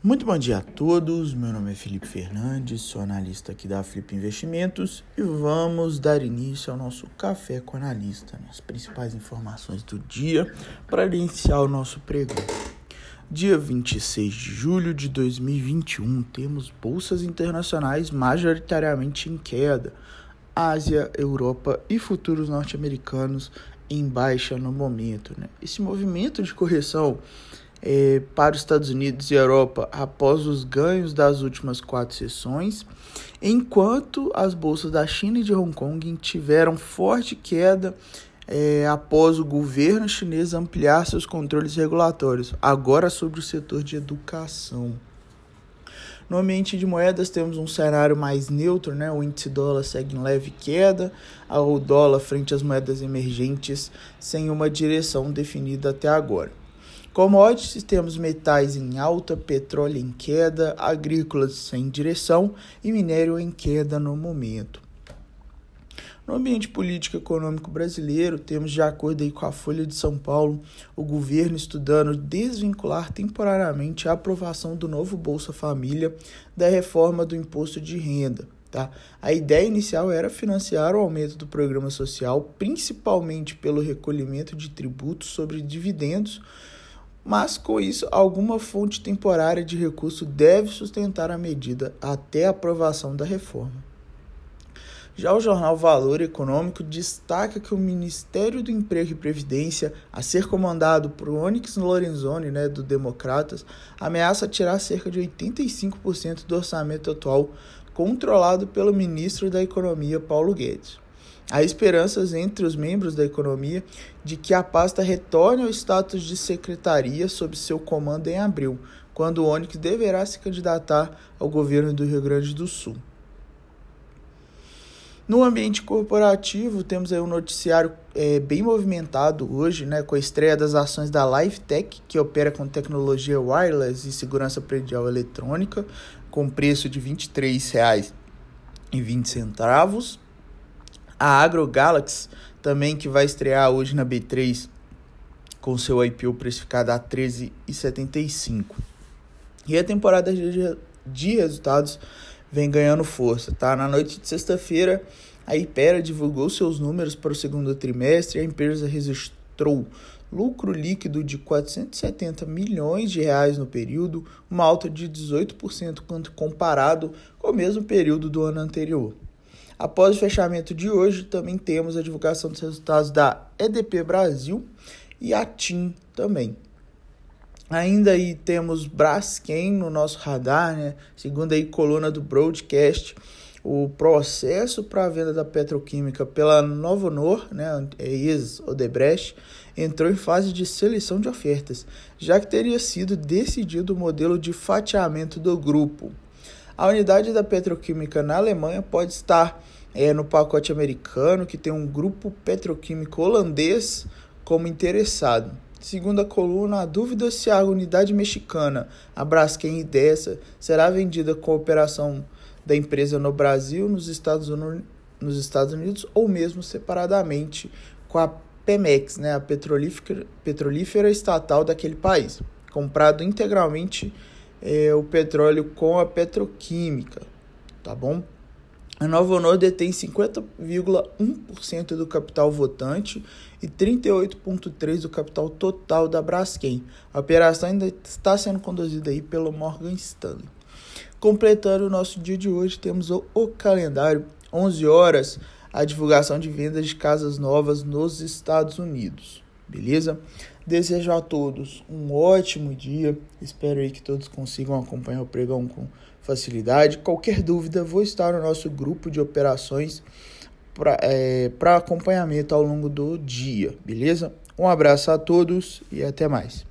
Muito bom dia a todos. Meu nome é Felipe Fernandes, sou analista aqui da Flip Investimentos e vamos dar início ao nosso café com analista, né? as principais informações do dia para iniciar o nosso pregão. Dia 26 de julho de 2021, temos bolsas internacionais majoritariamente em queda. Ásia, Europa e futuros norte-americanos em baixa no momento. Né? Esse movimento de correção é, para os Estados Unidos e Europa após os ganhos das últimas quatro sessões, enquanto as bolsas da China e de Hong Kong tiveram forte queda é, após o governo chinês ampliar seus controles regulatórios, agora sobre o setor de educação. No ambiente de moedas temos um cenário mais neutro, né? O índice dólar segue em leve queda, o dólar frente às moedas emergentes sem uma direção definida até agora. Commodities temos metais em alta, petróleo em queda, agrícolas sem direção e minério em queda no momento. No ambiente político e econômico brasileiro, temos, de acordo com a Folha de São Paulo, o governo estudando desvincular temporariamente a aprovação do novo Bolsa Família da reforma do imposto de renda. Tá? A ideia inicial era financiar o aumento do programa social, principalmente pelo recolhimento de tributos sobre dividendos mas com isso, alguma fonte temporária de recurso deve sustentar a medida até a aprovação da reforma. Já o jornal Valor Econômico destaca que o Ministério do Emprego e Previdência, a ser comandado por Onyx Lorenzoni, né, do Democratas, ameaça tirar cerca de 85% do orçamento atual, controlado pelo ministro da Economia, Paulo Guedes. Há esperanças entre os membros da economia de que a pasta retorne ao status de secretaria sob seu comando em abril, quando o Onyx deverá se candidatar ao governo do Rio Grande do Sul. No ambiente corporativo, temos aí um noticiário é, bem movimentado hoje, né, com a estreia das ações da LifeTech, que opera com tecnologia wireless e segurança predial eletrônica, com preço de R$ 23,20 a Agro Galaxy, também que vai estrear hoje na B3 com seu IPO precificado a 13,75. E a temporada de resultados vem ganhando força, tá? Na noite de sexta-feira, a Ipera divulgou seus números para o segundo trimestre e a empresa registrou lucro líquido de 470 milhões de reais no período, uma alta de 18% quando comparado com o mesmo período do ano anterior. Após o fechamento de hoje, também temos a divulgação dos resultados da EDP Brasil e a TIM também. Ainda aí temos Braskem no nosso radar, né? Segundo aí coluna do broadcast, o processo para a venda da petroquímica pela Novonor, né, ex-Odebrecht, entrou em fase de seleção de ofertas, já que teria sido decidido o modelo de fatiamento do grupo. A unidade da petroquímica na Alemanha pode estar é, no pacote americano, que tem um grupo petroquímico holandês como interessado. Segundo a coluna, a dúvida se a unidade mexicana, a Braskem dessa, será vendida com operação da empresa no Brasil, nos Estados, Unidos, nos Estados Unidos ou mesmo separadamente com a Pemex, né, a petrolífera, petrolífera estatal daquele país, comprado integralmente é, o petróleo com a petroquímica, tá bom? A Nova Honor detém 50,1% do capital votante e 38,3% do capital total da Braskem. A operação ainda está sendo conduzida aí pelo Morgan Stanley. Completando o nosso dia de hoje, temos o, o calendário 11 horas, a divulgação de vendas de casas novas nos Estados Unidos. Beleza? Desejo a todos um ótimo dia. Espero aí que todos consigam acompanhar o pregão com facilidade. Qualquer dúvida, vou estar no nosso grupo de operações para é, acompanhamento ao longo do dia, beleza? Um abraço a todos e até mais.